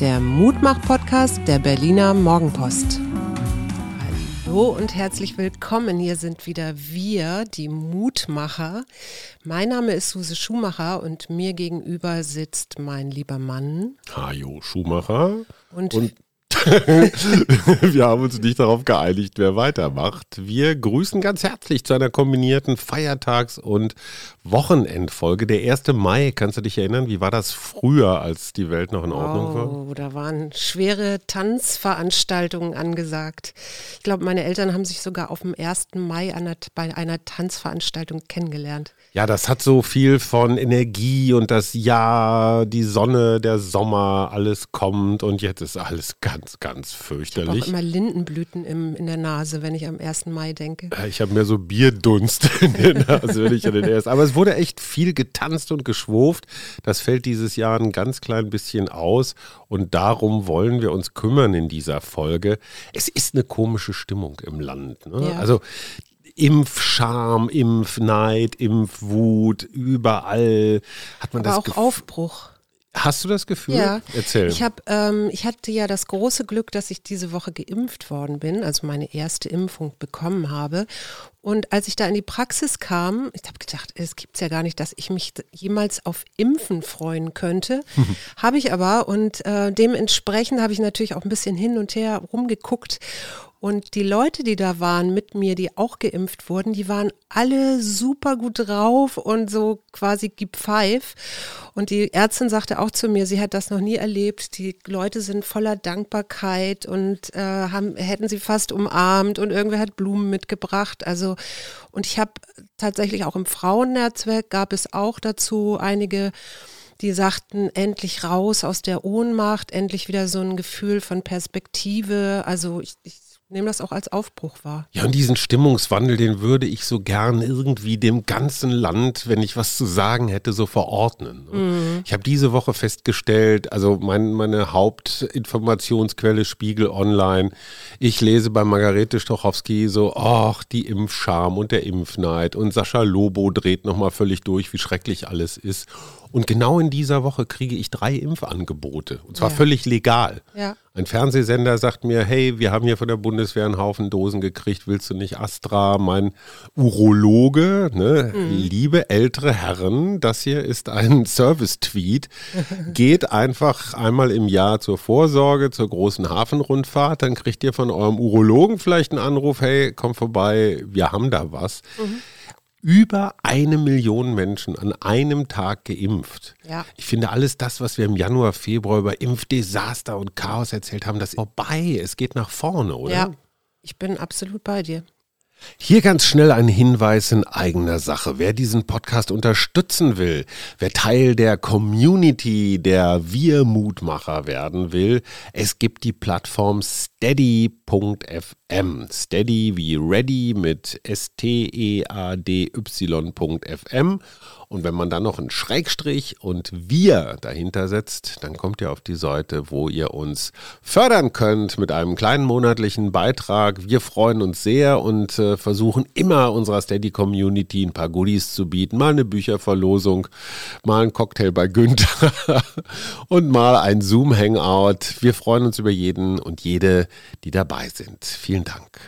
Der Mutmach-Podcast der Berliner Morgenpost. Hallo und herzlich willkommen. Hier sind wieder wir, die Mutmacher. Mein Name ist Suse Schumacher und mir gegenüber sitzt mein lieber Mann. Hajo Schumacher. Und, Und wir haben uns nicht darauf geeinigt, wer weitermacht. Wir grüßen ganz herzlich zu einer kombinierten Feiertags- und Wochenendfolge. Der 1. Mai, kannst du dich erinnern? Wie war das früher, als die Welt noch in Ordnung war? oh, da waren schwere Tanzveranstaltungen angesagt. Ich glaube, meine Eltern haben sich sogar auf dem 1. Mai einer, bei einer Tanzveranstaltung kennengelernt. Ja, das hat so viel von Energie und das Jahr, die Sonne, der Sommer, alles kommt und jetzt ist alles ganz, ganz Ich habe fürchterlich. immer Lindenblüten im, in der Nase, wenn ich am 1. Mai denke. Ja, Ich habe mehr so Bierdunst in der Nase, wenn ich an den erst. Aber es wurde echt viel getanzt und geschwurft. Das fällt dieses Jahr ein ganz klein bisschen aus. Und darum wollen wir uns kümmern in dieser Folge. Es ist eine komische Stimmung im Land. Ne? Ja. Also Impfscham, Impfneid, Impfwut, überall hat man Aber das auch Gefühl. Aufbruch. Hast du das Gefühl? Ja, Erzähl. Ich, hab, ähm, ich hatte ja das große Glück, dass ich diese Woche geimpft worden bin, also meine erste Impfung bekommen habe. Und als ich da in die Praxis kam, ich habe gedacht, es gibt's ja gar nicht, dass ich mich jemals auf Impfen freuen könnte. habe ich aber und äh, dementsprechend habe ich natürlich auch ein bisschen hin und her rumgeguckt. Und die Leute, die da waren mit mir, die auch geimpft wurden, die waren alle super gut drauf und so quasi gib Pfeif. Und die Ärztin sagte auch zu mir, sie hat das noch nie erlebt. Die Leute sind voller Dankbarkeit und äh, haben, hätten sie fast umarmt und irgendwer hat Blumen mitgebracht. Also, und ich habe tatsächlich auch im Frauennetzwerk gab es auch dazu einige die sagten, endlich raus aus der Ohnmacht, endlich wieder so ein Gefühl von Perspektive. Also ich, ich nehme das auch als Aufbruch wahr. Ja, und diesen Stimmungswandel, den würde ich so gern irgendwie dem ganzen Land, wenn ich was zu sagen hätte, so verordnen. ne? Ich habe diese Woche festgestellt, also mein, meine Hauptinformationsquelle Spiegel Online, ich lese bei Margarete Stochowski so, ach, die Impfscham und der Impfneid und Sascha Lobo dreht nochmal völlig durch, wie schrecklich alles ist. Und genau in dieser Woche kriege ich drei Impfangebote. Und zwar Ja. völlig legal. Ja. Ein Fernsehsender sagt mir, hey, wir haben hier von der Bundeswehr einen Haufen Dosen gekriegt, willst du nicht Astra? Mein Urologe, ne, liebe ältere Herren, das hier ist ein Service-Tweet, geht einfach einmal im Jahr zur Vorsorge, zur großen Hafenrundfahrt, dann kriegt ihr von eurem Urologen vielleicht einen Anruf, hey, komm vorbei, wir haben da was. Über eine Million Menschen an einem Tag geimpft. Ja. Ich finde alles das, was wir im Januar, Februar über Impfdesaster und Chaos erzählt haben, das ist vorbei. Es geht nach vorne, oder? Ja, ich bin absolut bei dir. Hier ganz schnell ein Hinweis in eigener Sache. Wer diesen Podcast unterstützen will, wer Teil der Community der Wir Mutmacher werden will, es gibt die Plattform steady.fm. Steady wie ready mit S-T-E-A-D-Y.fm. Und wenn man dann noch einen Schrägstrich und wir dahinter setzt, dann kommt ihr auf die Seite, wo ihr uns fördern könnt mit einem kleinen monatlichen Beitrag. Wir freuen uns sehr und äh, versuchen immer unserer Steady-Community ein paar Goodies zu bieten. Mal eine Bücherverlosung, mal ein Cocktail bei Günther und mal ein Zoom-Hangout. Wir freuen uns über jeden und jede, die dabei sind. Vielen Dank.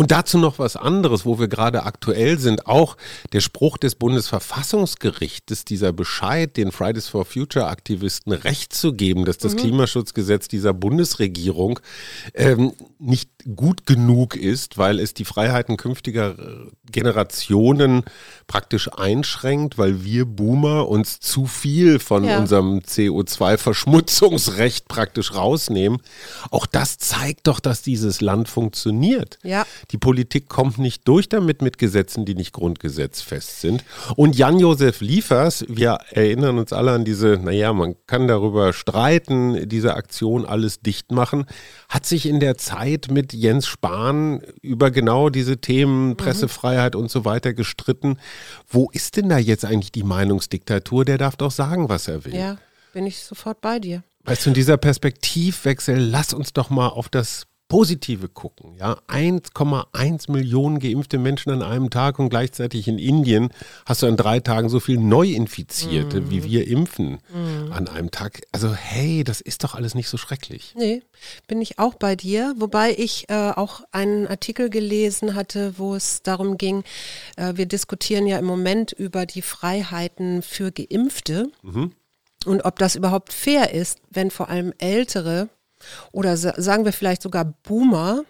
Und dazu noch was anderes, wo wir gerade aktuell sind. Auch der Spruch des Bundesverfassungsgerichtes, dieser Bescheid, den Fridays for Future Aktivisten Recht zu geben, dass das Klimaschutzgesetz dieser Bundesregierung ähm, nicht gut genug ist, weil es die Freiheiten künftiger äh, Generationen praktisch einschränkt, weil wir Boomer uns zu viel von Ja. unserem CO2-Verschmutzungsrecht praktisch rausnehmen. Auch das zeigt doch, dass dieses Land funktioniert. Ja. Die Politik kommt nicht durch damit mit Gesetzen, die nicht grundgesetzfest sind. Und Jan-Josef Liefers, wir erinnern uns alle an diese, naja, man kann darüber streiten, diese Aktion alles dicht machen, hat sich in der Zeit mit Jens Spahn über genau diese Themen, mhm. Pressefreiheit mhm. und so weiter gestritten. Wo ist denn da jetzt eigentlich die Meinungsdiktatur? Der darf doch sagen, was er will. Ja, bin ich sofort bei dir. Weißt du, in dieser Perspektivwechsel, lass uns doch mal auf das Positive gucken. Ja, 1,1 Millionen geimpfte Menschen an einem Tag und gleichzeitig in Indien hast du an drei Tagen so viel Neuinfizierte, mm. wie wir impfen mm. an einem Tag. Also hey, das ist doch alles nicht so schrecklich. Nee, bin ich auch bei dir. Wobei ich äh, auch einen Artikel gelesen hatte, wo es darum ging, äh, wir diskutieren ja im Moment über die Freiheiten für Geimpfte. Mhm. Und ob das überhaupt fair ist, wenn vor allem Ältere oder sagen wir vielleicht sogar Boomer,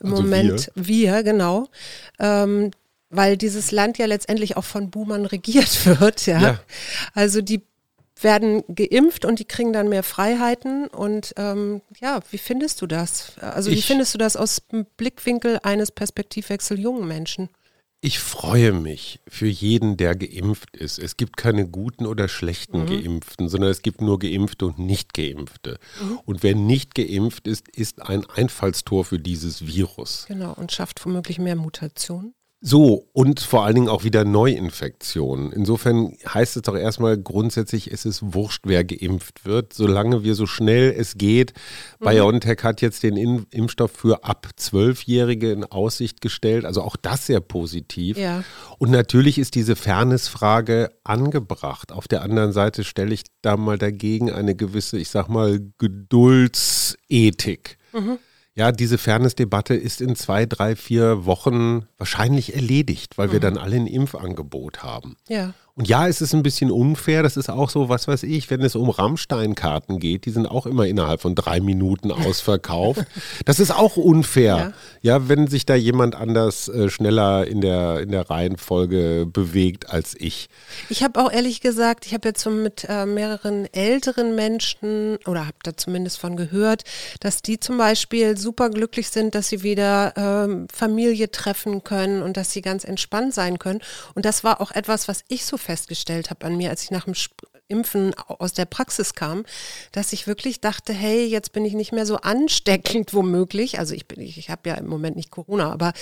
im also Moment wir, wir genau, ähm, weil dieses Land ja letztendlich auch von Boomern regiert wird. Ja? ja. Also die werden geimpft und die kriegen dann mehr Freiheiten. Und ähm, ja, wie findest du das? Also wie findest du das aus dem Blickwinkel eines Perspektivwechsel jungen Menschen? Ich freue mich für jeden, der geimpft ist. Es gibt keine guten oder schlechten mhm. Geimpften, sondern es gibt nur Geimpfte und Nicht-Geimpfte. Mhm. Und wer nicht geimpft ist, ist ein Einfallstor für dieses Virus. Genau, und schafft womöglich mehr Mutationen. So, und vor allen Dingen auch wieder Neuinfektionen. Insofern heißt es doch erstmal grundsätzlich, es ist wurscht, wer geimpft wird, solange wir so schnell es geht. Mhm. BioNTech hat jetzt den Impfstoff für ab Zwölfjährige in Aussicht gestellt, also auch das sehr positiv. Ja. Und natürlich ist diese Fairnessfrage angebracht. Auf der anderen Seite stelle ich da mal dagegen eine gewisse, ich sag mal, Geduldsethik. Mhm ja, diese Fairness-Debatte ist in zwei, drei, vier Wochen wahrscheinlich erledigt, weil mhm. wir dann alle ein Impfangebot haben. Ja. Und ja, es ist ein bisschen unfair. Das ist auch so, was weiß ich, wenn es um Rammstein-Karten geht, die sind auch immer innerhalb von drei Minuten ausverkauft. das ist auch unfair. Ja. ja, wenn sich da jemand anders äh, schneller in der, in der Reihenfolge bewegt als ich. Ich habe auch ehrlich gesagt, ich habe jetzt so mit äh, mehreren älteren Menschen oder habe da zumindest von gehört, dass die zum Beispiel super glücklich sind, dass sie wieder ähm, Familie treffen können und dass sie ganz entspannt sein können. Und das war auch etwas, was ich so festgestellt habe an mir, als ich nach dem Impfen aus der Praxis kam, dass ich wirklich dachte, hey, jetzt bin ich nicht mehr so ansteckend womöglich. Also ich bin, ich, ich habe ja im Moment nicht Corona, aber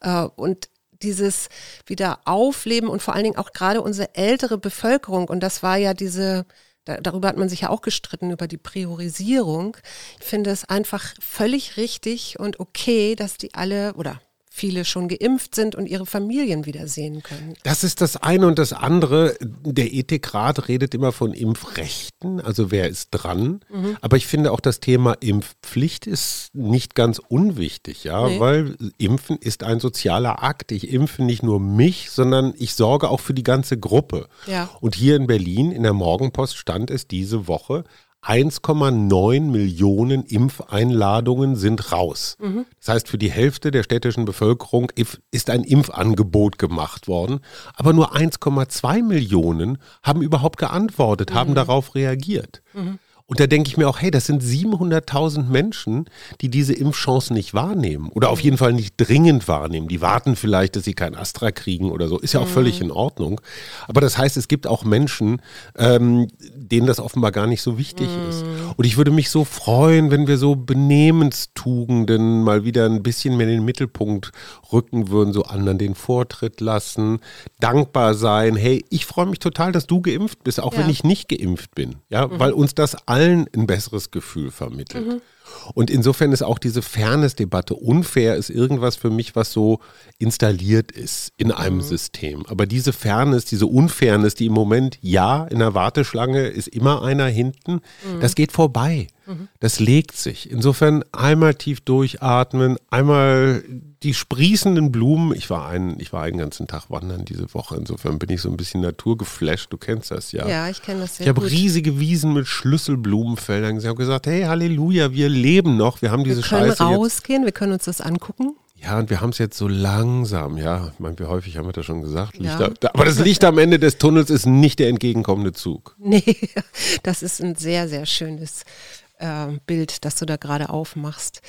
äh, und dieses wieder Aufleben und vor allen Dingen auch gerade unsere ältere Bevölkerung und das war ja diese darüber hat man sich ja auch gestritten, über die Priorisierung. Ich finde es einfach völlig richtig und okay, dass die alle, oder viele schon geimpft sind und ihre Familien wiedersehen können. Das ist das eine und das andere. Der Ethikrat redet immer von Impfrechten, also wer ist dran. Mhm. Aber ich finde auch das Thema Impfpflicht ist nicht ganz unwichtig, ja, nee. weil Impfen ist ein sozialer Akt. Ich impfe nicht nur mich, sondern ich sorge auch für die ganze Gruppe. Ja. Und hier in Berlin in der Morgenpost stand es diese Woche, 1,9 Millionen Impfeinladungen sind raus. Mhm. Das heißt, für die Hälfte der städtischen Bevölkerung ist ein Impfangebot gemacht worden. Aber nur 1,2 Millionen haben überhaupt geantwortet, mhm. haben darauf reagiert. Mhm. Und da denke ich mir auch, hey, das sind 700.000 Menschen, die diese Impfchance nicht wahrnehmen oder auf jeden Fall nicht dringend wahrnehmen. Die warten vielleicht, dass sie kein Astra kriegen oder so. Ist ja auch mhm. völlig in Ordnung. Aber das heißt, es gibt auch Menschen, ähm, denen das offenbar gar nicht so wichtig mhm. ist. Und ich würde mich so freuen, wenn wir so Benehmenstugenden mal wieder ein bisschen mehr in den Mittelpunkt rücken würden, so anderen den Vortritt lassen, dankbar sein. Hey, ich freue mich total, dass du geimpft bist, auch ja. wenn ich nicht geimpft bin. Ja, mhm. weil uns das allen ein besseres Gefühl vermittelt. Mhm. Und insofern ist auch diese Fairness-Debatte unfair, ist irgendwas für mich, was so installiert ist in einem mhm. System. Aber diese Fairness, diese Unfairness, die im Moment, ja, in der Warteschlange ist immer einer hinten, mhm. das geht vorbei. Mhm. Das legt sich. Insofern einmal tief durchatmen, einmal die sprießenden Blumen. Ich war, einen, ich war einen ganzen Tag wandern diese Woche. Insofern bin ich so ein bisschen naturgeflasht. Du kennst das ja. Ja, ich kenne das sehr Ich habe riesige Wiesen mit Schlüsselblumenfeldern. Sie haben gesagt, hey, Halleluja, wir leben noch. Wir haben diese wir können Scheiße rausgehen, jetzt. wir können uns das angucken. Ja, und wir haben es jetzt so langsam, ja, ich meine, wie häufig haben wir das schon gesagt. Ja. Da, aber das Licht am Ende des Tunnels ist nicht der entgegenkommende Zug. Nee, das ist ein sehr, sehr schönes äh, Bild, das du da gerade aufmachst.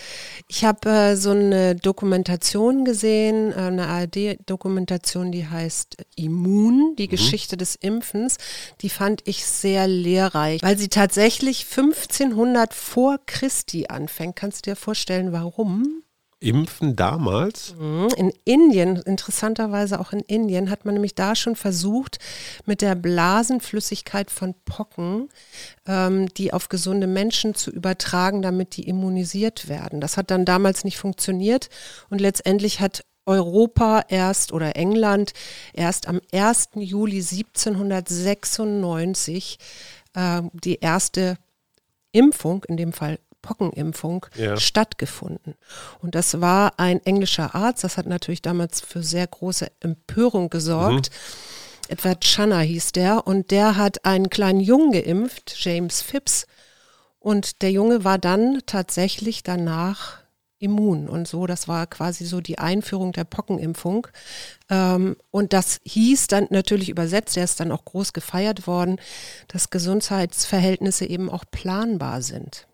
Ich habe äh, so eine Dokumentation gesehen, äh, eine ARD-Dokumentation, die heißt Immun, die mhm. Geschichte des Impfens. Die fand ich sehr lehrreich, weil sie tatsächlich 1500 vor Christi anfängt. Kannst du dir vorstellen, warum? Impfen damals? Mhm. In Indien, interessanterweise auch in Indien, hat man nämlich da schon versucht, mit der Blasenflüssigkeit von Pocken ähm, die auf gesunde Menschen zu übertragen, damit die immunisiert werden. Das hat dann damals nicht funktioniert und letztendlich hat Europa erst oder England erst am 1. Juli 1796 äh, die erste Impfung, in dem Fall Pockenimpfung ja. stattgefunden. Und das war ein englischer Arzt, das hat natürlich damals für sehr große Empörung gesorgt. Mhm. Edward Channer hieß der und der hat einen kleinen Jungen geimpft, James Phipps. Und der Junge war dann tatsächlich danach immun und so. Das war quasi so die Einführung der Pockenimpfung. Ähm, und das hieß dann natürlich übersetzt, er ist dann auch groß gefeiert worden, dass Gesundheitsverhältnisse eben auch planbar sind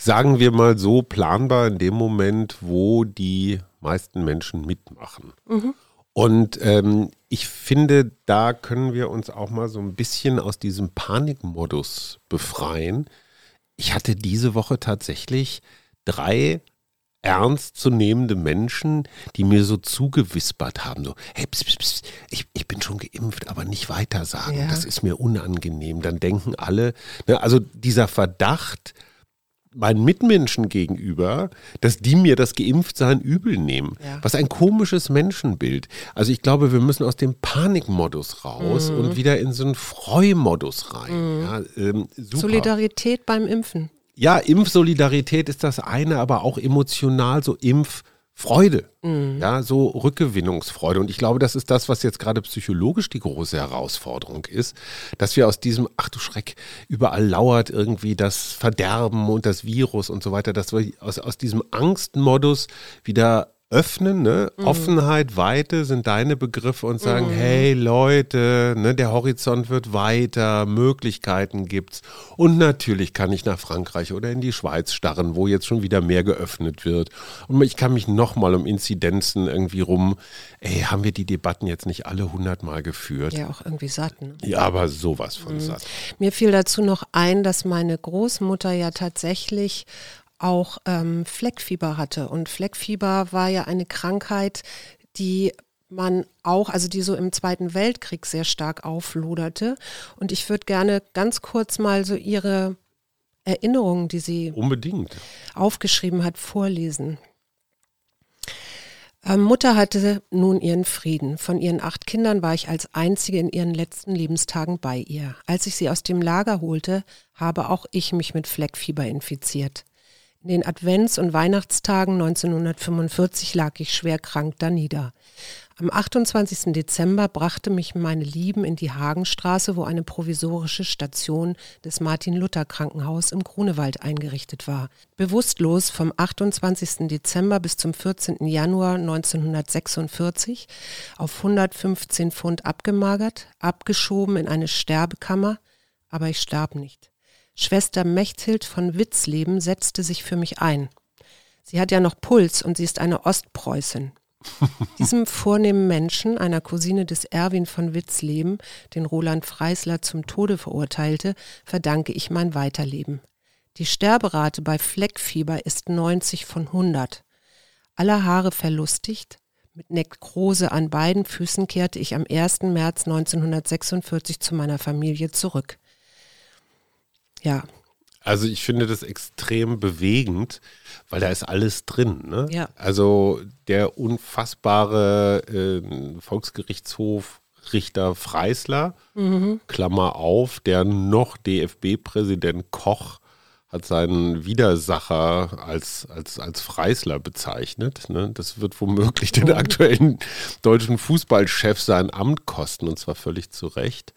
sagen wir mal so, planbar in dem Moment, wo die meisten Menschen mitmachen. Mhm. Und ähm, ich finde, da können wir uns auch mal so ein bisschen aus diesem Panikmodus befreien. Ich hatte diese Woche tatsächlich drei ernstzunehmende Menschen, die mir so zugewispert haben, so, hey, pss, pss, pss, ich, ich bin schon geimpft, aber nicht weiter sagen, ja. das ist mir unangenehm. Dann denken alle, ne, also dieser Verdacht, meinen Mitmenschen gegenüber, dass die mir das Geimpftsein übel nehmen. Ja. Was ein komisches Menschenbild. Also ich glaube, wir müssen aus dem Panikmodus raus mhm. und wieder in so einen Freumodus rein. Mhm. Ja, ähm, Solidarität beim Impfen. Ja, Impfsolidarität ist das eine, aber auch emotional so Impf. Freude, mhm. ja, so Rückgewinnungsfreude. Und ich glaube, das ist das, was jetzt gerade psychologisch die große Herausforderung ist, dass wir aus diesem, ach du Schreck, überall lauert irgendwie das Verderben und das Virus und so weiter, dass wir aus, aus diesem Angstmodus wieder öffnen, ne? Mhm. Offenheit, Weite sind deine Begriffe und sagen, mhm. hey Leute, ne, der Horizont wird weiter, Möglichkeiten gibt's. Und natürlich kann ich nach Frankreich oder in die Schweiz starren, wo jetzt schon wieder mehr geöffnet wird. Und ich kann mich nochmal um Inzidenzen irgendwie rum, ey, haben wir die Debatten jetzt nicht alle hundertmal geführt? Ja, auch irgendwie satt. Ne? Ja, aber sowas von mhm. satt. Mir fiel dazu noch ein, dass meine Großmutter ja tatsächlich auch ähm, Fleckfieber hatte. Und Fleckfieber war ja eine Krankheit, die man auch, also die so im Zweiten Weltkrieg sehr stark aufloderte. Und ich würde gerne ganz kurz mal so ihre Erinnerungen, die sie unbedingt aufgeschrieben hat, vorlesen. Ähm, Mutter hatte nun ihren Frieden. Von ihren acht Kindern war ich als einzige in ihren letzten Lebenstagen bei ihr. Als ich sie aus dem Lager holte, habe auch ich mich mit Fleckfieber infiziert. In den Advents- und Weihnachtstagen 1945 lag ich schwer krank da nieder. Am 28. Dezember brachte mich meine Lieben in die Hagenstraße, wo eine provisorische Station des Martin-Luther-Krankenhaus im Grunewald eingerichtet war. Bewusstlos vom 28. Dezember bis zum 14. Januar 1946, auf 115 Pfund abgemagert, abgeschoben in eine Sterbekammer, aber ich starb nicht. Schwester Mechthild von Witzleben setzte sich für mich ein. Sie hat ja noch Puls und sie ist eine Ostpreußin. Diesem vornehmen Menschen, einer Cousine des Erwin von Witzleben, den Roland Freisler zum Tode verurteilte, verdanke ich mein Weiterleben. Die Sterberate bei Fleckfieber ist 90 von 100. Aller Haare verlustigt, mit Nekrose an beiden Füßen kehrte ich am 1. März 1946 zu meiner Familie zurück ja. Also ich finde das extrem bewegend, weil da ist alles drin. Ne? Ja. Also der unfassbare äh, Volksgerichtshof Richter Freisler, mhm. Klammer auf, der noch DFB-Präsident Koch hat seinen Widersacher als, als, als Freisler bezeichnet. Ne? Das wird womöglich den aktuellen deutschen Fußballchef sein Amt kosten und zwar völlig zu Recht.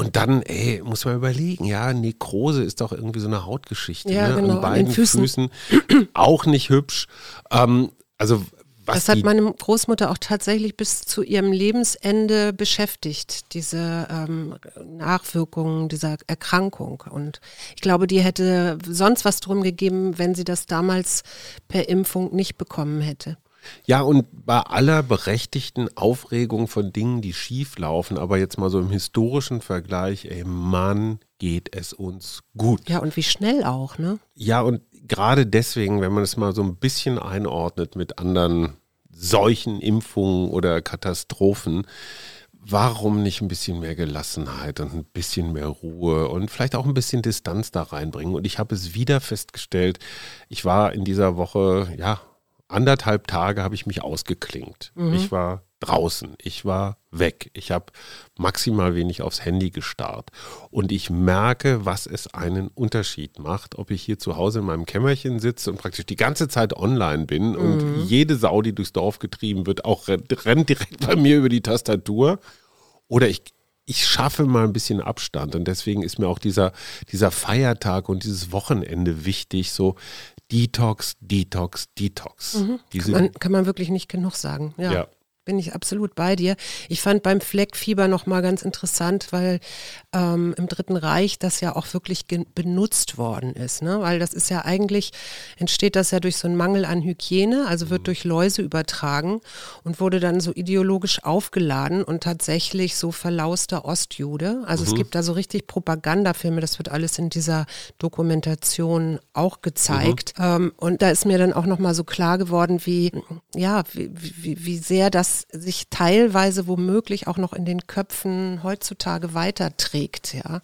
Und dann, ey, muss man überlegen, ja, Nekrose ist doch irgendwie so eine Hautgeschichte. Ja, ne? genau, an beiden an Füßen. Füßen. auch nicht hübsch. Ähm, also was Das hat meine Großmutter auch tatsächlich bis zu ihrem Lebensende beschäftigt, diese ähm, Nachwirkungen dieser Erkrankung. Und ich glaube, die hätte sonst was drum gegeben, wenn sie das damals per Impfung nicht bekommen hätte. Ja, und bei aller berechtigten Aufregung von Dingen, die schief laufen, aber jetzt mal so im historischen Vergleich, ey Mann, geht es uns gut. Ja, und wie schnell auch, ne? Ja, und gerade deswegen, wenn man es mal so ein bisschen einordnet mit anderen Seuchen, Impfungen oder Katastrophen, warum nicht ein bisschen mehr Gelassenheit und ein bisschen mehr Ruhe und vielleicht auch ein bisschen Distanz da reinbringen? Und ich habe es wieder festgestellt, ich war in dieser Woche, ja, anderthalb Tage habe ich mich ausgeklingt. Ich war draußen, ich war weg, ich habe maximal wenig aufs Handy gestarrt. Und ich merke, was es einen Unterschied macht, ob ich hier zu Hause in meinem Kämmerchen sitze und praktisch die ganze Zeit online bin und jede Sau, die durchs Dorf getrieben wird, auch rennt, rennt direkt bei mir über die Tastatur. Oder ich, ich schaffe mal ein bisschen Abstand. Und deswegen ist mir auch dieser, dieser Feiertag und dieses Wochenende wichtig, so Detox, Detox, Detox. Diese, Man, kann man wirklich nicht genug sagen. Ja. Ja. Bin ich absolut bei dir. Ich fand beim Fleckfieber nochmal ganz interessant, weil ähm, im Dritten Reich das ja auch wirklich benutzt worden ist. Ne? Weil das ist ja eigentlich, entsteht das ja durch so einen Mangel an Hygiene, also wird durch Läuse übertragen und wurde dann so ideologisch aufgeladen und tatsächlich so verlauster Ostjude. Also es gibt da so richtig Propagandafilme, das wird alles in dieser Dokumentation auch gezeigt. Ähm, und da ist mir dann auch nochmal so klar geworden, wie, ja, wie, wie, wie sehr das sich teilweise womöglich auch noch in den Köpfen heutzutage weiterträgt, ja.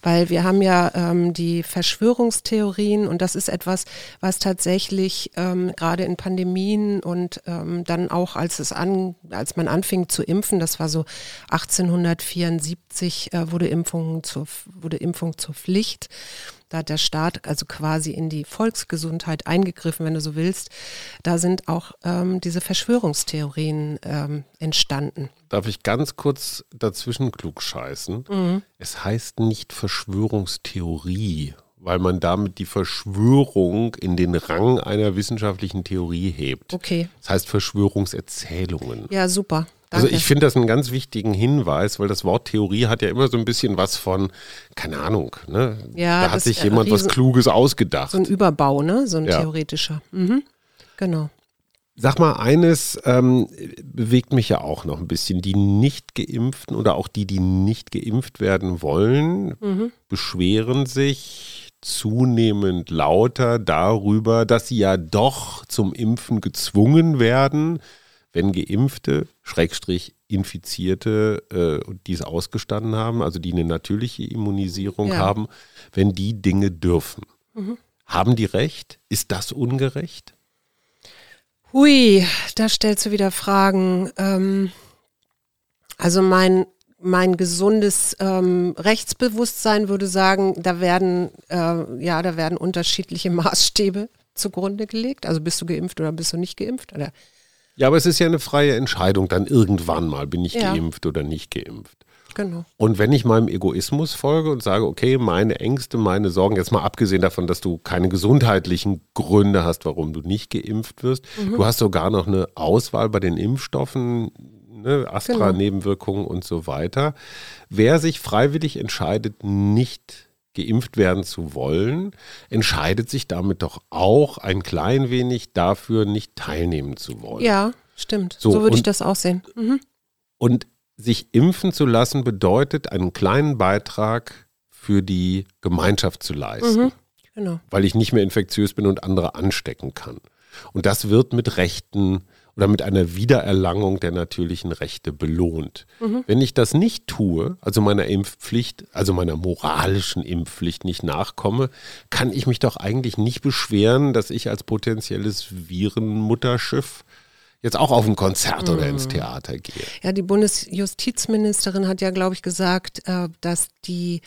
Weil wir haben ja ähm, die Verschwörungstheorien und das ist etwas, was tatsächlich ähm, gerade in Pandemien und ähm, dann auch als es an, als man anfing zu impfen, das war so 1874 äh, wurde Impfung zur wurde Impfung zur Pflicht. Da hat der Staat also quasi in die Volksgesundheit eingegriffen, wenn du so willst. Da sind auch ähm, diese Verschwörungstheorien ähm, entstanden. darf ich ganz kurz dazwischen klugscheißen? Mhm. Es heißt nicht Verschwörungstheorie, weil man damit die Verschwörung in den Rang einer wissenschaftlichen Theorie hebt. Okay, Es heißt Verschwörungserzählungen. ja super. Also Danke. ich finde das einen ganz wichtigen Hinweis, weil das Wort Theorie hat ja immer so ein bisschen was von, keine Ahnung, ne? Ja, da hat sich jemand was riesen- Kluges ausgedacht. so ein Überbau, ne? So ein Ja. theoretischer. Mhm. Genau. Sag mal, eines ähm, bewegt mich ja auch noch ein bisschen. Die nicht geimpften oder auch die, die nicht geimpft werden wollen, Mhm. beschweren sich zunehmend lauter darüber, dass sie ja doch zum Impfen gezwungen werden, wenn Geimpfte, Schrägstrich Infizierte, äh, die es ausgestanden haben, also die eine natürliche Immunisierung Ja. haben, wenn die Dinge dürfen. Mhm. Haben die recht? Ist das ungerecht? Hui, da stellst du wieder Fragen. Ähm, also mein, mein gesundes ähm, Rechtsbewusstsein würde sagen, da werden, äh, ja, da werden unterschiedliche Maßstäbe zugrunde gelegt. Also bist du geimpft oder bist du nicht geimpft? Oder Ja, aber es ist ja eine freie Entscheidung, dann irgendwann mal bin ich Ja. geimpft oder nicht geimpft. genau. Und wenn ich meinem Egoismus folge und sage, okay, meine Ängste, meine Sorgen, jetzt mal abgesehen davon, dass du keine gesundheitlichen Gründe hast, warum du nicht geimpft wirst, du hast sogar noch eine Auswahl bei den Impfstoffen, ne, Astra-Nebenwirkungen und so weiter. Wer sich freiwillig entscheidet, nicht geimpft werden zu wollen, entscheidet sich damit doch auch ein klein wenig dafür, nicht teilnehmen zu wollen. Ja, stimmt. So, So, würde ich das auch sehen. Mhm. Und sich impfen zu lassen bedeutet, einen kleinen Beitrag für die Gemeinschaft zu leisten, Mhm. Genau. weil ich nicht mehr infektiös bin und andere anstecken kann. Und das wird mit Rechten oder mit einer Wiedererlangung der natürlichen Rechte belohnt. Wenn ich das nicht tue, also meiner Impfpflicht, also meiner moralischen Impfpflicht nicht nachkomme, kann ich mich doch eigentlich nicht beschweren, dass ich als potenzielles Virenmutterschiff jetzt auch auf ein Konzert oder ins Theater gehe. Ja, die Bundesjustizministerin hat ja, glaube ich, gesagt, äh, dass die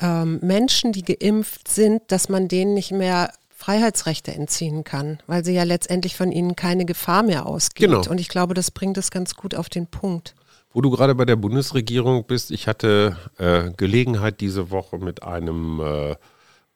ähm, Menschen, die geimpft sind, dass man denen nicht mehr Freiheitsrechte entziehen kann, weil sie ja letztendlich von ihnen keine Gefahr mehr ausgeht. Genau. Und ich glaube, das bringt es ganz gut auf den Punkt. Wo du gerade bei der Bundesregierung bist, ich hatte äh, Gelegenheit diese Woche mit einem äh,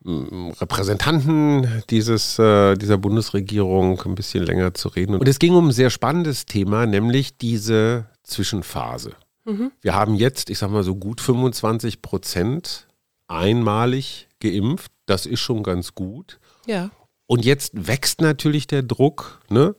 Repräsentanten dieses, äh, dieser Bundesregierung ein bisschen länger zu reden. Und es ging um ein sehr spannendes Thema, nämlich diese Zwischenphase. Mhm. Wir haben jetzt, ich sag mal so gut 25 Prozent einmalig geimpft. Das ist schon ganz gut. Ja. Und jetzt wächst natürlich der Druck, ne?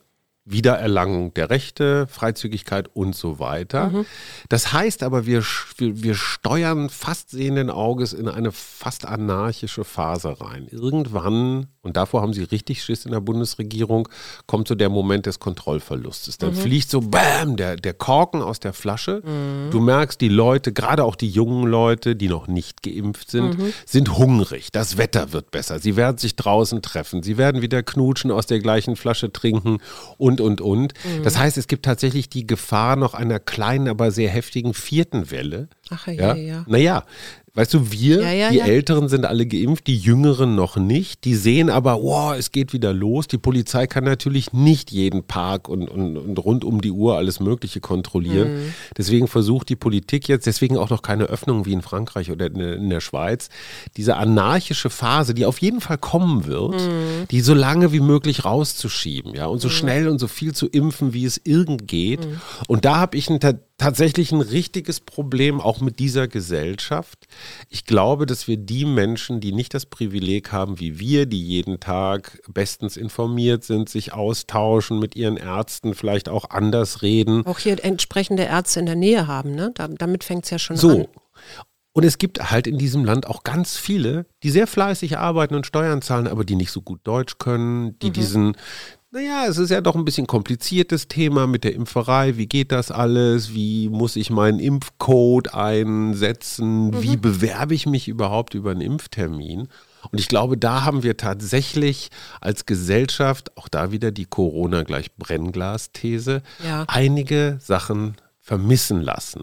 Wiedererlangung der Rechte, Freizügigkeit und so weiter. Mhm. Das heißt aber, wir, wir, wir steuern fast sehenden Auges in eine fast anarchische Phase rein. Irgendwann, und davor haben sie richtig Schiss in der Bundesregierung, kommt so der Moment des Kontrollverlustes. Dann mhm. fliegt so BÄM der, der Korken aus der Flasche. Mhm. Du merkst, die Leute, gerade auch die jungen Leute, die noch nicht geimpft sind, mhm. sind hungrig. Das Wetter wird besser. Sie werden sich draußen treffen. Sie werden wieder knutschen, aus der gleichen Flasche trinken und und, und. Mhm. Das heißt, es gibt tatsächlich die Gefahr noch einer kleinen, aber sehr heftigen vierten Welle. Ach ja, ja. ja. Naja, Weißt du, wir, ja, ja, die ja. Älteren sind alle geimpft, die Jüngeren noch nicht. Die sehen aber, wow, es geht wieder los. Die Polizei kann natürlich nicht jeden Park und, und, und rund um die Uhr alles Mögliche kontrollieren. Mhm. Deswegen versucht die Politik jetzt, deswegen auch noch keine Öffnung wie in Frankreich oder in der Schweiz, diese anarchische Phase, die auf jeden Fall kommen wird, mhm. die so lange wie möglich rauszuschieben, ja, und so mhm. schnell und so viel zu impfen, wie es irgend geht. Mhm. Und da habe ich ein tatsächlich ein richtiges Problem auch mit dieser Gesellschaft. Ich glaube, dass wir die Menschen, die nicht das Privileg haben wie wir, die jeden Tag bestens informiert sind, sich austauschen mit ihren Ärzten, vielleicht auch anders reden. Auch hier entsprechende Ärzte in der Nähe haben, ne? Da, damit fängt es ja schon so. an. Und es gibt halt in diesem Land auch ganz viele, die sehr fleißig arbeiten und Steuern zahlen, aber die nicht so gut Deutsch können, die mhm. diesen, naja, es ist ja doch ein bisschen kompliziertes Thema mit der Impferei. Wie geht das alles? Wie muss ich meinen Impfcode einsetzen? Mhm. Wie bewerbe ich mich überhaupt über einen Impftermin? Und ich glaube, da haben wir tatsächlich als Gesellschaft, auch da wieder die Corona gleich Brennglas-These, ja. einige Sachen vermissen lassen.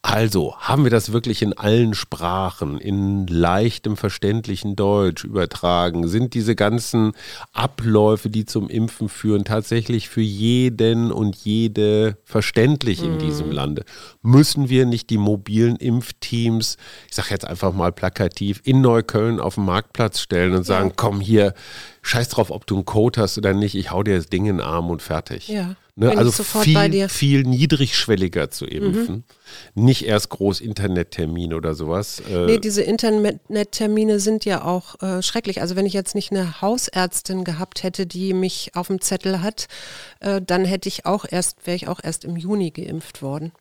Also haben wir das wirklich in allen Sprachen, in leichtem, verständlichen Deutsch übertragen? Sind diese ganzen Abläufe, die zum Impfen führen, tatsächlich für jeden und jede verständlich in mhm. diesem Lande? Müssen wir nicht die mobilen Impfteams, ich sage jetzt einfach mal plakativ, in Neukölln auf den Marktplatz stellen und sagen, ja. komm hier, scheiß drauf, ob du einen Code hast oder nicht, ich hau dir das Ding in den Arm und fertig. Ja. Ne, also viel, viel niedrigschwelliger zu impfen. Mhm. Nicht erst groß Internettermin oder sowas. Äh nee, diese Internettermine sind ja auch äh, schrecklich. Also wenn ich jetzt nicht eine Hausärztin gehabt hätte, die mich auf dem Zettel hat, äh, dann hätte ich auch erst, wäre ich auch erst im Juni geimpft worden.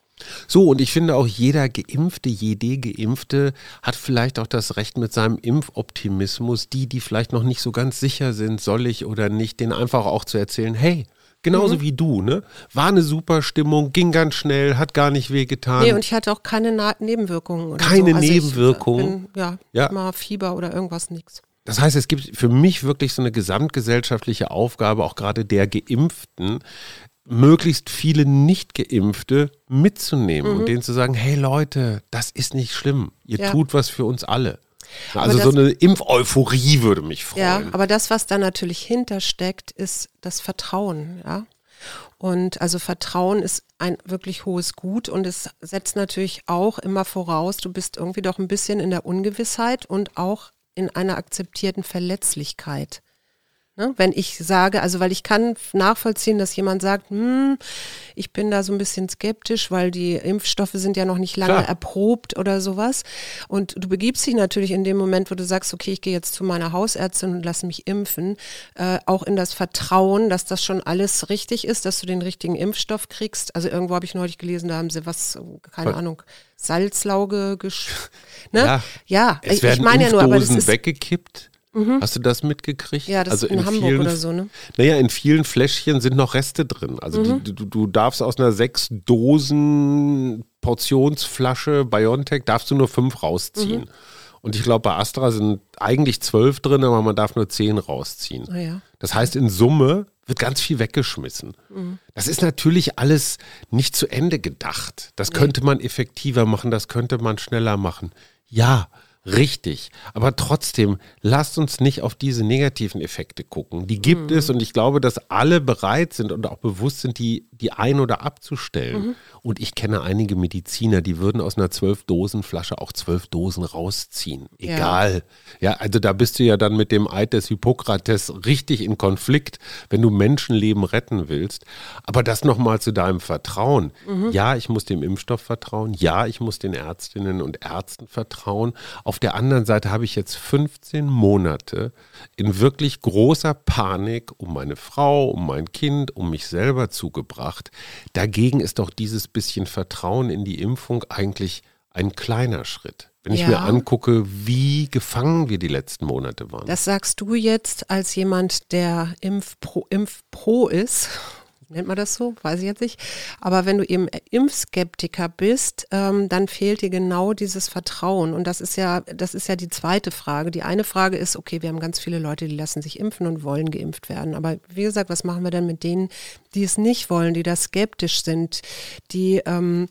So, und ich finde auch jeder Geimpfte, jede Geimpfte hat vielleicht auch das Recht mit seinem Impfoptimismus, die, die vielleicht noch nicht so ganz sicher sind, soll ich oder nicht, den einfach auch zu erzählen, hey, Genauso mhm. wie du, ne? War eine super Stimmung, ging ganz schnell, hat gar nicht wehgetan. Nee, und ich hatte auch keine Na Nebenwirkungen. keine so. also Nebenwirkungen. Ja, ja, mal Fieber oder irgendwas, nichts. Das heißt, es gibt für mich wirklich so eine gesamtgesellschaftliche Aufgabe, auch gerade der Geimpften, möglichst viele Nicht-Geimpfte mitzunehmen mhm. und denen zu sagen, hey Leute, das ist nicht schlimm. Ihr ja. tut was für uns alle. Also das, so eine Impfeuphorie würde mich freuen. Ja, aber das, was da natürlich hintersteckt, ist das Vertrauen, ja. Und also Vertrauen ist ein wirklich hohes Gut und es setzt natürlich auch immer voraus, du bist irgendwie doch ein bisschen in der Ungewissheit und auch in einer akzeptierten Verletzlichkeit. Ne? Wenn ich sage, also weil ich kann nachvollziehen, dass jemand sagt, hm, ich bin da so ein bisschen skeptisch, weil die Impfstoffe sind ja noch nicht lange Klar. erprobt oder sowas. Und du begibst dich natürlich in dem Moment, wo du sagst, okay, ich gehe jetzt zu meiner Hausärztin und lasse mich impfen, äh, auch in das Vertrauen, dass das schon alles richtig ist, dass du den richtigen Impfstoff kriegst. Also irgendwo habe ich neulich gelesen, da haben sie was, keine was? Ahnung, Salzlauge gesch ne? Ja, ja es ich, ich meine ja nur, aber das ist weggekippt Mhm. Hast du das mitgekriegt? Ja, das also in, in Hamburg vielen, oder so, ne? Naja, in vielen Fläschchen sind noch Reste drin. Also mhm. die, du, du darfst aus einer sechs Dosen Portionsflasche BioNTech darfst du nur fünf rausziehen. Mhm. Und ich glaube, bei Astra sind eigentlich zwölf drin, aber man darf nur zehn rausziehen. Ah, ja. Das heißt, in Summe wird ganz viel weggeschmissen. Mhm. Das ist natürlich alles nicht zu Ende gedacht. Das könnte man effektiver machen, das könnte man schneller machen. Ja, Richtig. Aber trotzdem, lasst uns nicht auf diese negativen Effekte gucken. Die gibt mhm. es und ich glaube, dass alle bereit sind und auch bewusst sind, die, die ein- oder abzustellen. Mhm. Und ich kenne einige Mediziner, die würden aus einer Zwölf-Dosen-Flasche auch zwölf Dosen rausziehen. Egal. Ja. ja, also da bist du ja dann mit dem Eid des Hippokrates richtig in Konflikt, wenn du Menschenleben retten willst. Aber das nochmal zu deinem Vertrauen. Mhm. Ja, ich muss dem Impfstoff vertrauen. Ja, ich muss den Ärztinnen und Ärzten vertrauen. Auf der anderen Seite habe ich jetzt 15 Monate in wirklich großer Panik um meine Frau, um mein Kind, um mich selber zugebracht. Dagegen ist doch dieses bisschen Vertrauen in die Impfung eigentlich ein kleiner Schritt. Wenn ich ja. mir angucke, wie gefangen wir die letzten Monate waren. Das sagst du jetzt als jemand, der Impfpro, Impfpro ist nennt man das so? Weiß ich jetzt nicht. Aber wenn du eben Impfskeptiker bist, ähm, dann fehlt dir genau dieses Vertrauen. Und das ist ja, das ist ja die zweite Frage. Die eine Frage ist, okay, wir haben ganz viele Leute, die lassen sich impfen und wollen geimpft werden. Aber wie gesagt, was machen wir denn mit denen, die es nicht wollen, die da skeptisch sind, die ähm,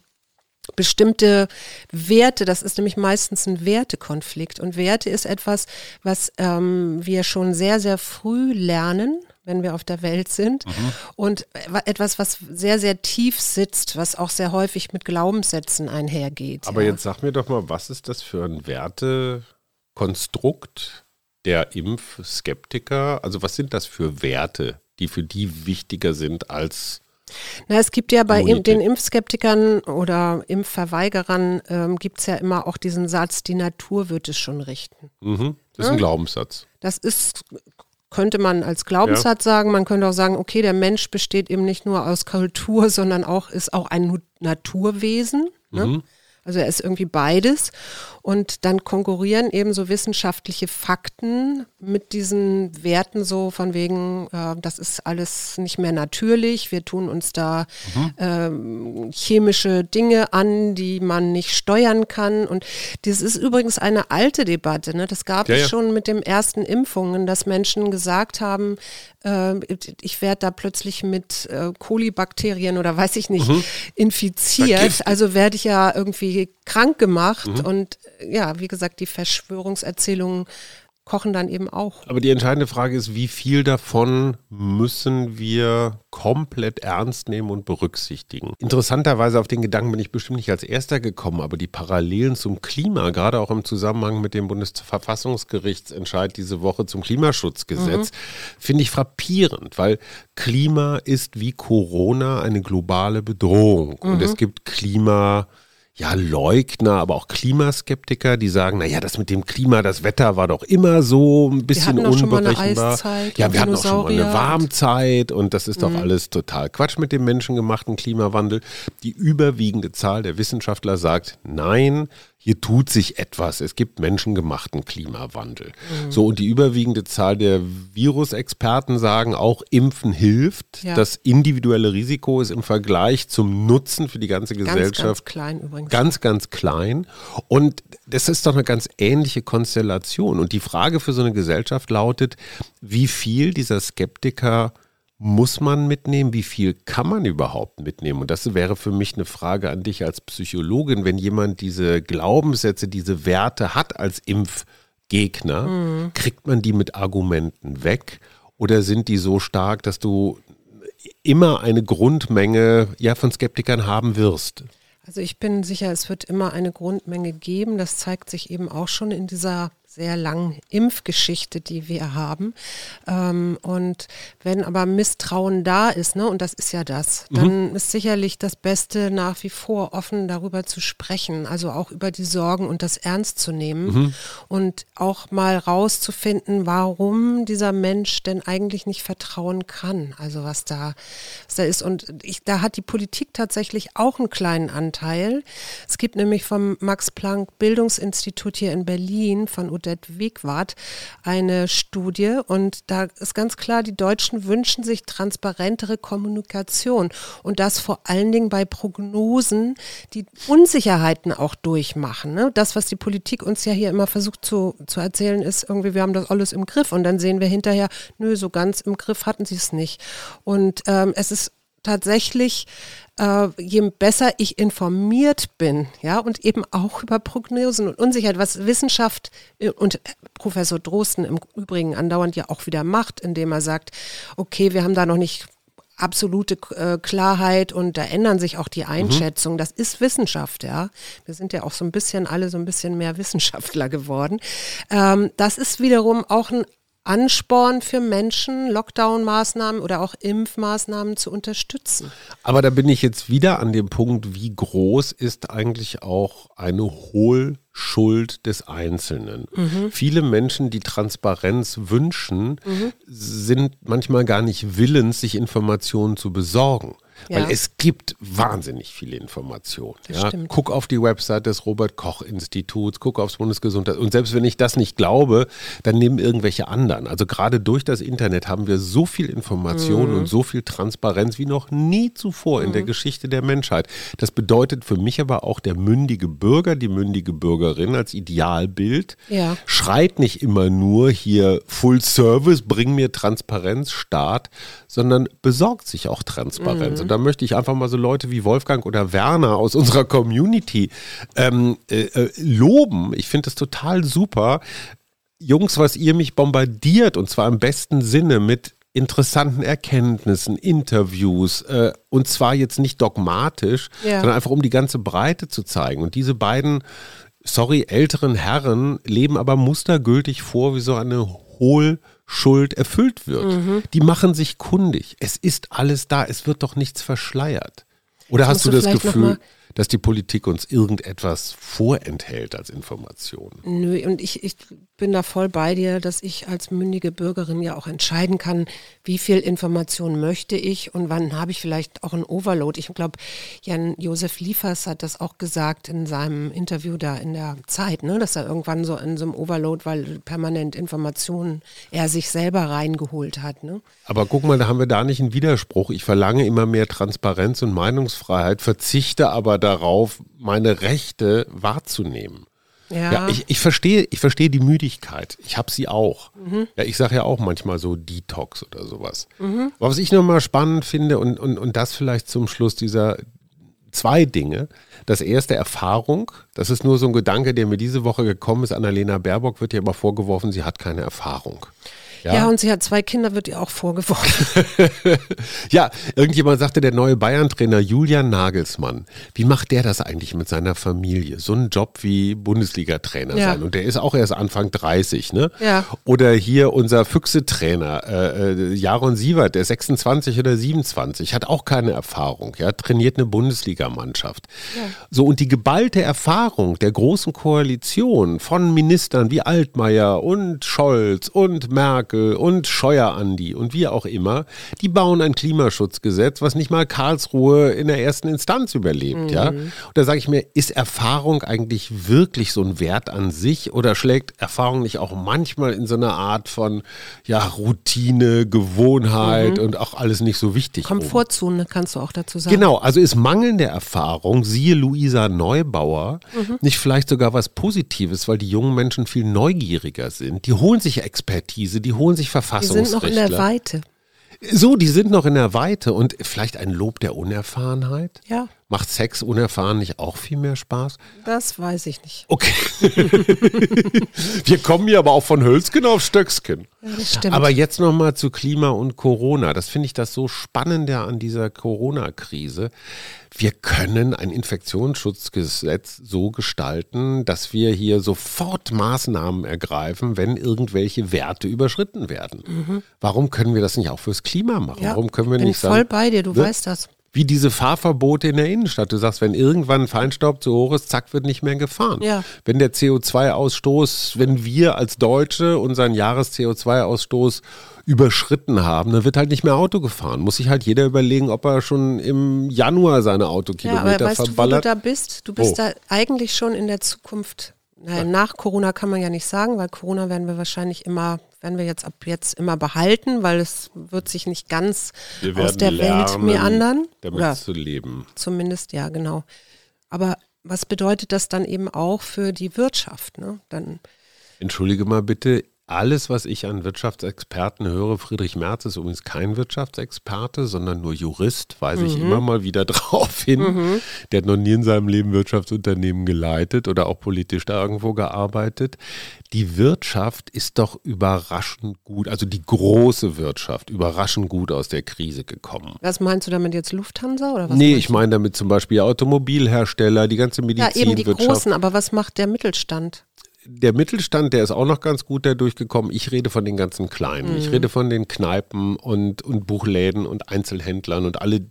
bestimmte Werte, das ist nämlich meistens ein Wertekonflikt. Und Werte ist etwas, was ähm, wir schon sehr, sehr früh lernen wenn wir auf der Welt sind. Mhm. Und etwas, was sehr, sehr tief sitzt, was auch sehr häufig mit Glaubenssätzen einhergeht. Aber ja. jetzt sag mir doch mal, was ist das für ein Wertekonstrukt der Impfskeptiker? Also was sind das für Werte, die für die wichtiger sind als na, es gibt ja bei Immunität. den Impfskeptikern oder Impfverweigerern ähm, gibt es ja immer auch diesen Satz, die Natur wird es schon richten. Mhm. Das ist ein Glaubenssatz. Das ist könnte man als Glaubenssatz ja. sagen. Man könnte auch sagen, okay, der Mensch besteht eben nicht nur aus Kultur, sondern auch ist auch ein Naturwesen. Ne? Mhm. Also er ist irgendwie beides. Und dann konkurrieren eben so wissenschaftliche Fakten mit diesen Werten so von wegen, äh, das ist alles nicht mehr natürlich, wir tun uns da mhm. ähm, chemische Dinge an, die man nicht steuern kann. Und das ist übrigens eine alte Debatte. Ne? Das gab ja, es ja. schon mit den ersten Impfungen, dass Menschen gesagt haben, äh, ich werde da plötzlich mit äh, Kolibakterien oder weiß ich nicht mhm. infiziert. Also werde ich ja irgendwie krank gemacht mhm. und ja, wie gesagt, die Verschwörungserzählungen kochen dann eben auch. Aber die entscheidende Frage ist, wie viel davon müssen wir komplett ernst nehmen und berücksichtigen? Interessanterweise auf den Gedanken bin ich bestimmt nicht als erster gekommen, aber die Parallelen zum Klima, gerade auch im Zusammenhang mit dem Bundesverfassungsgerichtsentscheid diese Woche zum Klimaschutzgesetz, mhm. finde ich frappierend, weil Klima ist wie Corona eine globale Bedrohung mhm. und es gibt Klima ja, Leugner, aber auch Klimaskeptiker, die sagen, naja, das mit dem Klima, das Wetter war doch immer so ein bisschen wir unberechenbar. Ja, wir hatten auch schon mal eine Warmzeit und das ist doch mhm. alles total Quatsch mit dem menschengemachten Klimawandel. Die überwiegende Zahl der Wissenschaftler sagt, nein, hier tut sich etwas. Es gibt menschengemachten Klimawandel. Mhm. So, und die überwiegende Zahl der Virusexperten sagen auch, Impfen hilft. Ja. Das individuelle Risiko ist im Vergleich zum Nutzen für die ganze Gesellschaft ganz, ganz klein übrigens. Ganz, ganz klein. Und das ist doch eine ganz ähnliche Konstellation. Und die Frage für so eine Gesellschaft lautet, wie viel dieser Skeptiker muss man mitnehmen? Wie viel kann man überhaupt mitnehmen? Und das wäre für mich eine Frage an dich als Psychologin, wenn jemand diese Glaubenssätze, diese Werte hat als Impfgegner, mhm. kriegt man die mit Argumenten weg? Oder sind die so stark, dass du immer eine Grundmenge ja, von Skeptikern haben wirst? Also ich bin sicher, es wird immer eine Grundmenge geben. Das zeigt sich eben auch schon in dieser sehr langen Impfgeschichte, die wir haben. Ähm, und wenn aber Misstrauen da ist, ne, und das ist ja das, mhm. dann mhm. ist sicherlich das Beste nach wie vor offen darüber zu sprechen, also auch über die Sorgen und das ernst zu nehmen mhm. und auch mal rauszufinden, warum dieser Mensch denn eigentlich nicht vertrauen kann, also was da, was da ist. Und ich, da hat die Politik tatsächlich auch einen kleinen Anteil. Es gibt nämlich vom Max Planck Bildungsinstitut hier in Berlin von Odette Wegwart eine Studie und da ist ganz klar, die Deutschen wünschen sich transparentere Kommunikation und das vor allen Dingen bei Prognosen, die Unsicherheiten auch durchmachen. Ne? Das, was die Politik uns ja hier immer versucht zu, zu erzählen, ist irgendwie, wir haben das alles im Griff und dann sehen wir hinterher, nö, so ganz im Griff hatten sie es nicht. Und ähm, es ist tatsächlich, äh, je besser ich informiert bin, ja, und eben auch über Prognosen und Unsicherheit, was Wissenschaft äh, und Professor Drosten im Übrigen andauernd ja auch wieder macht, indem er sagt, okay, wir haben da noch nicht absolute äh, Klarheit und da ändern sich auch die Einschätzungen. Mhm. Das ist Wissenschaft, ja. Wir sind ja auch so ein bisschen alle so ein bisschen mehr Wissenschaftler geworden. Ähm, das ist wiederum auch ein Ansporn für Menschen, Lockdown-Maßnahmen oder auch Impfmaßnahmen zu unterstützen. Aber da bin ich jetzt wieder an dem Punkt, wie groß ist eigentlich auch eine Hohlschuld des Einzelnen? Mhm. Viele Menschen, die Transparenz wünschen, mhm. sind manchmal gar nicht willens, sich Informationen zu besorgen. Ja. Weil es gibt wahnsinnig viele Informationen. Ja? Guck auf die Website des Robert-Koch-Instituts, guck aufs Bundesgesundheits- und selbst wenn ich das nicht glaube, dann nehmen irgendwelche anderen. Also gerade durch das Internet haben wir so viel Information mhm. und so viel Transparenz wie noch nie zuvor mhm. in der mhm. Geschichte der Menschheit. Das bedeutet für mich aber auch der mündige Bürger, die mündige Bürgerin als Idealbild ja. schreit nicht immer nur hier Full Service, bring mir Transparenz, Staat, sondern besorgt sich auch Transparenz. Mhm. Da möchte ich einfach mal so Leute wie Wolfgang oder Werner aus unserer Community ähm, äh, äh, loben. Ich finde das total super. Jungs, was ihr mich bombardiert und zwar im besten Sinne mit interessanten Erkenntnissen, Interviews äh, und zwar jetzt nicht dogmatisch, ja. sondern einfach um die ganze Breite zu zeigen. Und diese beiden, sorry, älteren Herren leben aber mustergültig vor wie so eine hohl Schuld erfüllt wird. Mhm. Die machen sich kundig. Es ist alles da. Es wird doch nichts verschleiert. Oder hast du das Gefühl, dass die Politik uns irgendetwas vorenthält als Information. Nö, und ich, ich bin da voll bei dir, dass ich als mündige Bürgerin ja auch entscheiden kann, wie viel Information möchte ich und wann habe ich vielleicht auch einen Overload. Ich glaube, Jan-Josef Liefers hat das auch gesagt in seinem Interview da in der Zeit, ne, dass er irgendwann so in so einem Overload, weil permanent Informationen er sich selber reingeholt hat. Ne? Aber guck mal, da haben wir da nicht einen Widerspruch. Ich verlange immer mehr Transparenz und Meinungsfreiheit, verzichte aber darauf, meine Rechte wahrzunehmen. Ja. ja ich, ich, verstehe, ich verstehe die Müdigkeit. Ich habe sie auch. Mhm. Ja, ich sage ja auch manchmal so Detox oder sowas. Mhm. Aber was ich nochmal spannend finde und, und, und das vielleicht zum Schluss dieser zwei Dinge. Das erste Erfahrung. Das ist nur so ein Gedanke, der mir diese Woche gekommen ist. Annalena Baerbock wird ja immer vorgeworfen, sie hat keine Erfahrung. Ja. ja, und sie hat zwei Kinder, wird ihr auch vorgeworfen. ja, irgendjemand sagte, der neue Bayern-Trainer Julian Nagelsmann, wie macht der das eigentlich mit seiner Familie? So einen Job wie Bundesliga-Trainer ja. sein. Und der ist auch erst Anfang 30, ne? Ja. Oder hier unser Füchse-Trainer, äh, äh Jaron Sievert, der 26 oder 27, hat auch keine Erfahrung, ja, trainiert eine Bundesligamannschaft. Ja. So, und die geballte Erfahrung der großen Koalition von Ministern wie Altmaier und Scholz und Merkel, Merkel und Scheuer Andi und wie auch immer, die bauen ein Klimaschutzgesetz, was nicht mal Karlsruhe in der ersten Instanz überlebt. Mhm. Ja? Und da sage ich mir, ist Erfahrung eigentlich wirklich so ein Wert an sich oder schlägt Erfahrung nicht auch manchmal in so eine Art von ja, Routine, Gewohnheit mhm. und auch alles nicht so wichtig? Komfortzone um? kannst du auch dazu sagen. Genau, also ist mangelnde Erfahrung, siehe Luisa Neubauer, mhm. nicht vielleicht sogar was Positives, weil die jungen Menschen viel neugieriger sind. Die holen sich Expertise, die holen holen sich Verfassungsrechtler. Die sind noch in der Weite. So, die sind noch in der Weite und vielleicht ein Lob der Unerfahrenheit. Ja. Macht Sex unerfahren nicht auch viel mehr Spaß? Das weiß ich nicht. Okay. Wir kommen hier aber auch von Hölzken auf Stöcksken. Das stimmt. Aber jetzt nochmal zu Klima und Corona. Das finde ich das so Spannende an dieser Corona-Krise. Wir können ein Infektionsschutzgesetz so gestalten, dass wir hier sofort Maßnahmen ergreifen, wenn irgendwelche Werte überschritten werden. Mhm. Warum können wir das nicht auch fürs Klima machen? Ja, Warum können wir bin nicht voll bei dir, du ne? weißt das wie diese Fahrverbote in der Innenstadt. Du sagst, wenn irgendwann Feinstaub zu hoch ist, zack, wird nicht mehr gefahren. Ja. Wenn der CO2-Ausstoß, wenn wir als Deutsche unseren Jahres-CO2-Ausstoß überschritten haben, dann wird halt nicht mehr Auto gefahren. Muss sich halt jeder überlegen, ob er schon im Januar seine Autokilometer ja, aber weißt verballert. Du, wo du da bist? Du bist oh. da eigentlich schon in der Zukunft. Nein, nach Corona kann man ja nicht sagen, weil Corona werden wir wahrscheinlich immer werden wir jetzt ab jetzt immer behalten, weil es wird sich nicht ganz aus der Welt meandern. Damit Oder zu leben. Zumindest, ja, genau. Aber was bedeutet das dann eben auch für die Wirtschaft? Ne? Dann Entschuldige mal bitte, alles, was ich an Wirtschaftsexperten höre, Friedrich Merz ist übrigens kein Wirtschaftsexperte, sondern nur Jurist, weise ich immer mal wieder drauf hin. Der hat noch nie in seinem Leben Wirtschaftsunternehmen geleitet oder auch politisch da irgendwo gearbeitet. Die Wirtschaft ist doch überraschend gut, also die große Wirtschaft, überraschend gut aus der Krise gekommen. Was meinst du damit jetzt Lufthansa oder was? nee, ich meine damit zum Beispiel Automobilhersteller, die ganze Ja, eben die Medizinwirtschaft. großen, aber was macht der Mittelstand? der Mittelstand, der ist auch noch ganz gut da durchgekommen. Ich rede von den ganzen Kleinen. Ich rede von den Kneipen und, und Buchläden und Einzelhändlern und alle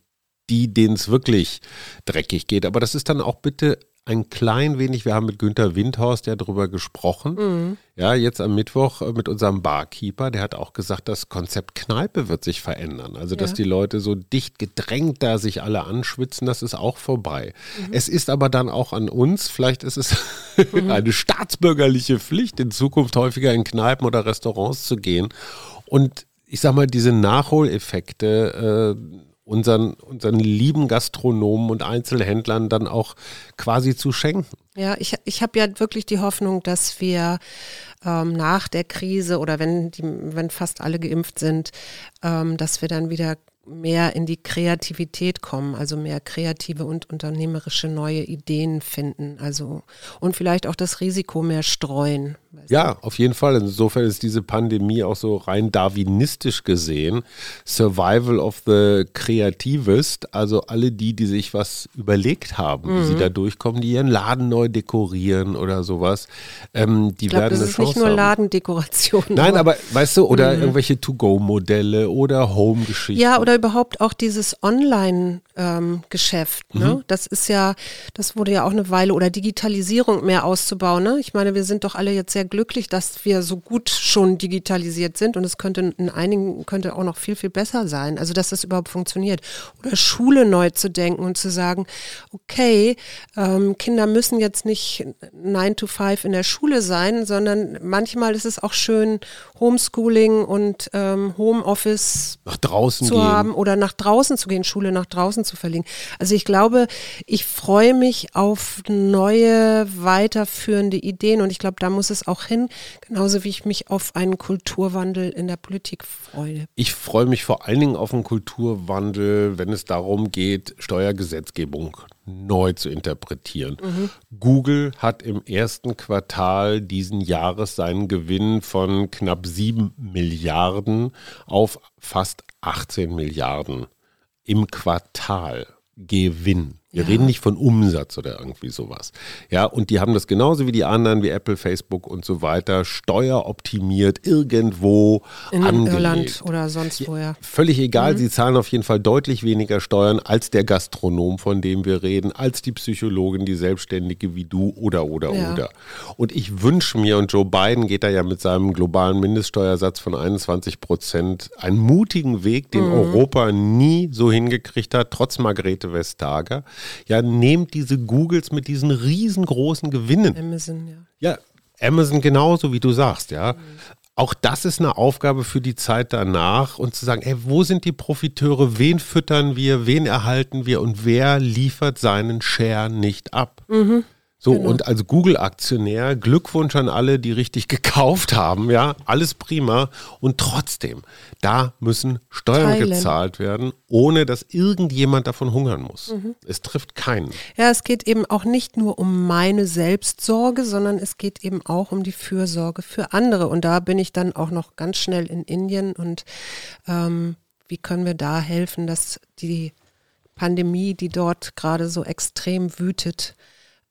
die, denen es wirklich dreckig geht. Aber das ist dann auch bitte ein klein wenig, wir haben mit Günter Windhorst ja darüber gesprochen. Ja, jetzt am Mittwoch äh, mit unserem Barkeeper, der hat auch gesagt, das Konzept Kneipe wird sich verändern. Also, dass Ja. die Leute so dicht gedrängt da sich alle anschwitzen, das ist auch vorbei. Es ist aber dann auch an uns, vielleicht ist es eine staatsbürgerliche Pflicht, in Zukunft häufiger in Kneipen oder Restaurants zu gehen. Und ich sag mal, diese Nachholeffekte äh, unseren, unseren lieben Gastronomen und Einzelhändlern dann auch quasi zu schenken. Ja, ich, ich habe ja wirklich die Hoffnung, dass wir ähm, nach der Krise oder wenn, die, wenn fast alle geimpft sind, ähm, dass wir dann wieder mehr in die Kreativität kommen, also mehr kreative und unternehmerische neue Ideen finden, also und vielleicht auch das Risiko mehr streuen. Ja, auf jeden Fall. Insofern ist diese Pandemie auch so rein darwinistisch gesehen. Survival of the Creativist, also alle die, die sich was überlegt haben, wie Mhm. sie da durchkommen, die ihren Laden neu dekorieren oder sowas, ähm, die Ich glaube, werden das eine ist Chance nicht nur haben. Ladendekoration. Nein, aber weißt du, oder Mhm. irgendwelche To-Go-Modelle oder Home-Geschichten. Ja, oder überhaupt auch dieses Online-Geschäft. ne? Mhm. Das ist ja, das wurde ja auch eine Weile, oder Digitalisierung mehr auszubauen. Ne? Ich meine, wir sind doch alle jetzt sehr glücklich, dass wir so gut schon digitalisiert sind und es könnte in einigen, könnte auch noch viel, viel besser sein. Also, dass das überhaupt funktioniert. Oder Schule neu zu denken und zu sagen, okay, ähm, Kinder müssen jetzt nicht 9 to 5 in der Schule sein, sondern manchmal ist es auch schön, Homeschooling und ähm, Homeoffice Nach draußen zu gehen. haben oder nach draußen zu gehen, Schule nach draußen zu verlegen. Also ich glaube, ich freue mich auf neue, weiterführende Ideen und ich glaube, da muss es auch hin, genauso wie ich mich auf einen Kulturwandel in der Politik freue. Ich freue mich vor allen Dingen auf einen Kulturwandel, wenn es darum geht, Steuergesetzgebung neu zu interpretieren. Google hat im ersten Quartal diesen Jahres seinen Gewinn von knapp 7 Milliarden auf fast 18 Milliarden im Quartal Gewinn. Wir Ja. reden nicht von Umsatz oder irgendwie sowas. Ja, und die haben das genauso wie die anderen, wie Apple, Facebook und so weiter, steueroptimiert irgendwo In angelegt. Irland oder sonst woher. Völlig egal, sie zahlen auf jeden Fall deutlich weniger Steuern als der Gastronom, von dem wir reden, als die Psychologin, die Selbstständige wie du oder oder Ja. oder. Und ich wünsche mir, und Joe Biden geht da ja mit seinem globalen Mindeststeuersatz von 21 Prozent einen mutigen Weg, den Europa nie so hingekriegt hat, trotz Margrethe Vestager. Ja, nehmt diese Googles mit diesen riesengroßen Gewinnen. Amazon, ja. Ja, Amazon genauso, wie du sagst, ja. Auch das ist eine Aufgabe für die Zeit danach und zu sagen, ey, wo sind die Profiteure, wen füttern wir, wen erhalten wir und wer liefert seinen Share nicht ab? So, und als Google-Aktionär, Glückwunsch an alle, die richtig gekauft haben, ja, alles prima. Und trotzdem, da müssen Steuern Teilen. gezahlt werden, ohne dass irgendjemand davon hungern muss. Es trifft keinen. Ja, es geht eben auch nicht nur um meine Selbstsorge, sondern es geht eben auch um die Fürsorge für andere. Und da bin ich dann auch noch ganz schnell in Indien. Und ähm, wie können wir da helfen, dass die Pandemie, die dort gerade so extrem wütet,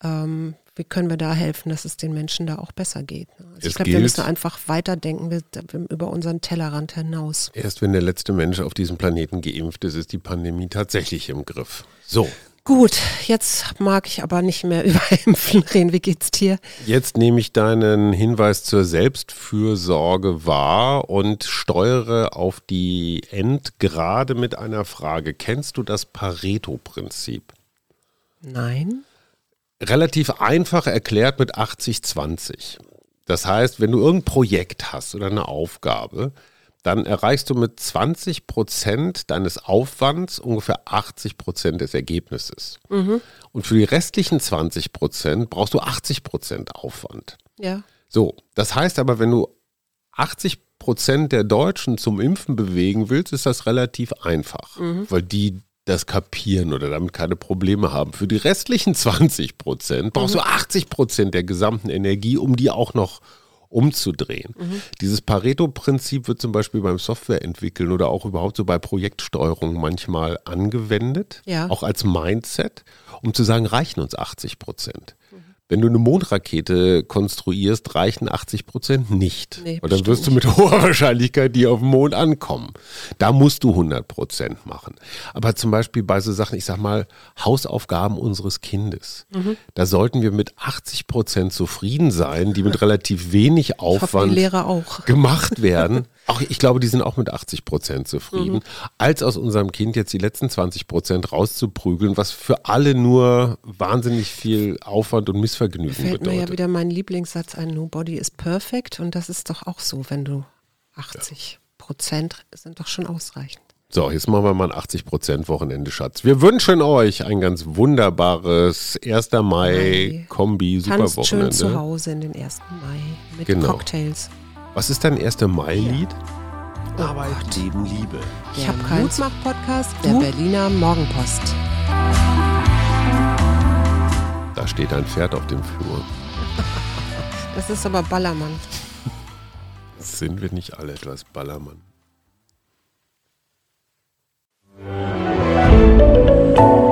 ähm, wie können wir da helfen, dass es den Menschen da auch besser geht? ne? Also ich glaube, wir müssen einfach weiterdenken wir, über unseren Tellerrand hinaus. Erst wenn der letzte Mensch auf diesem Planeten geimpft ist, ist die Pandemie tatsächlich im Griff. So, Gut, jetzt mag ich aber nicht mehr über Impfen reden. Wie geht's dir? jetzt nehme ich deinen Hinweis zur Selbstfürsorge wahr und steuere auf die Endgrade mit einer Frage. Kennst du das Pareto-Prinzip? Nein. Relativ einfach erklärt mit 80-20. Das heißt, wenn du irgendein Projekt hast oder eine Aufgabe, dann erreichst du mit 20 Prozent deines Aufwands ungefähr 80 Prozent des Ergebnisses. Und für die restlichen 20 Prozent brauchst du 80 Prozent Aufwand. Ja. So, das heißt aber, wenn du 80 Prozent der Deutschen zum Impfen bewegen willst, ist das relativ einfach, Mhm. weil die das kapieren oder damit keine Probleme haben. Für die restlichen 20 Prozent brauchst Mhm. du 80 Prozent der gesamten Energie, um die auch noch umzudrehen. Mhm. Dieses Pareto-Prinzip wird zum Beispiel beim Softwareentwickeln oder auch überhaupt so bei Projektsteuerung manchmal angewendet, Ja. auch als Mindset, um zu sagen, reichen uns 80 Prozent. Wenn du eine Mondrakete konstruierst, reichen 80 Prozent nicht. Nee, Und dann wirst du mit hoher Wahrscheinlichkeit die auf dem Mond ankommen. Da musst du 100 Prozent machen. Aber zum Beispiel bei so Sachen, ich sag mal, Hausaufgaben unseres Kindes. Mhm. Da sollten wir mit 80 Prozent zufrieden sein, die mit relativ wenig Aufwand Lehrer auch. gemacht werden. Auch, ich glaube, die sind auch mit 80 Prozent zufrieden, Mhm. als aus unserem Kind jetzt die letzten 20 Prozent rauszuprügeln, was für alle nur wahnsinnig viel Aufwand und Missvergnügen Fällt mir bedeutet. ja wieder mein Lieblingssatz ein, Nobody is perfect. Und das ist doch auch so, wenn du 80 Prozent sind doch schon ausreichend. So, jetzt machen wir mal ein 80 Prozent Wochenende, Schatz. Wir wünschen euch ein ganz wunderbares 1. Mai Kombi Tanzt schön zu Hause in den 1. Mai mit Genau. Cocktails. Was ist dein 1. Mai-Lied? Arbeit, Leben, Liebe. Ich habe keins. Mutmach-Podcast, Der du? Berliner Morgenpost. Da steht ein Pferd auf dem Flur. Das ist aber Ballermann. Sind wir nicht alle etwas Ballermann?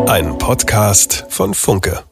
Ein Podcast von Funke.